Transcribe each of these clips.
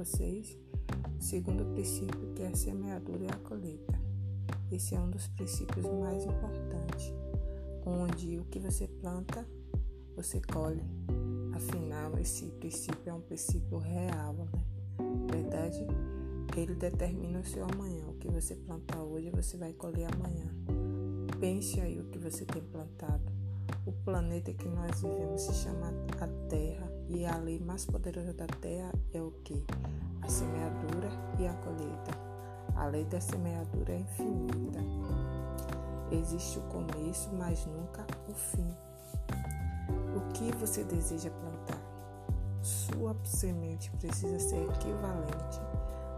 vocês o segundo princípio, que é a semeadura e a colheita. Esse é um dos princípios mais importantes, onde o que você planta, você colhe. Afinal, esse princípio é um princípio real, né? Verdade? Ele determina o seu amanhã. O que você plantar hoje, você vai colher amanhã. Pense aí o que você tem plantado. O planeta que nós vivemos se chama a Terra e a lei mais poderosa da Terra é o que? A semeadura e a colheita. A lei da semeadura é infinita. Existe o começo, mas nunca o fim. O que você deseja plantar? Sua semente precisa ser equivalente,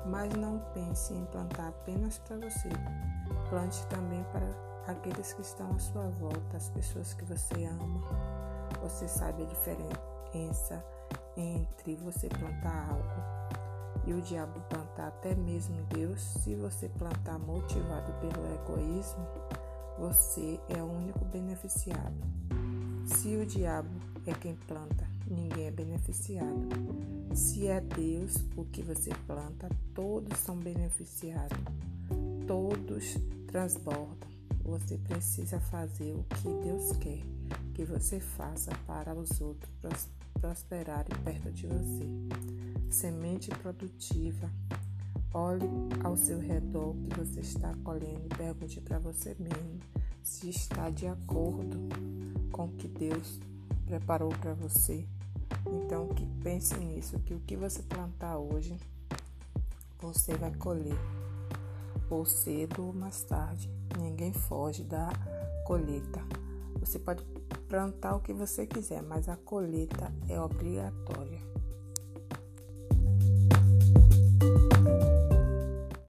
mas não pense em plantar apenas para você. Plante também para aqueles que estão à sua volta, as pessoas que você ama. Você sabe a diferença entre você plantar algo e o diabo plantar até mesmo Deus. Se você plantar motivado pelo egoísmo, você é o único beneficiado. Se o diabo é quem planta, ninguém é beneficiado. Se é Deus o que você planta, todos são beneficiados. Todos transbordam. Você precisa fazer o que Deus quer que você faça para os outros prosperarem perto de você. Semente produtiva. Olhe ao seu redor que você está colhendo e pergunte para você mesmo se está de acordo com o que Deus preparou para você. Então, que pense nisso, que o que você plantar hoje, você vai colher, ou cedo ou mais tarde. Ninguém foge da colheita. Você pode plantar o que você quiser, mas a colheita é obrigatória.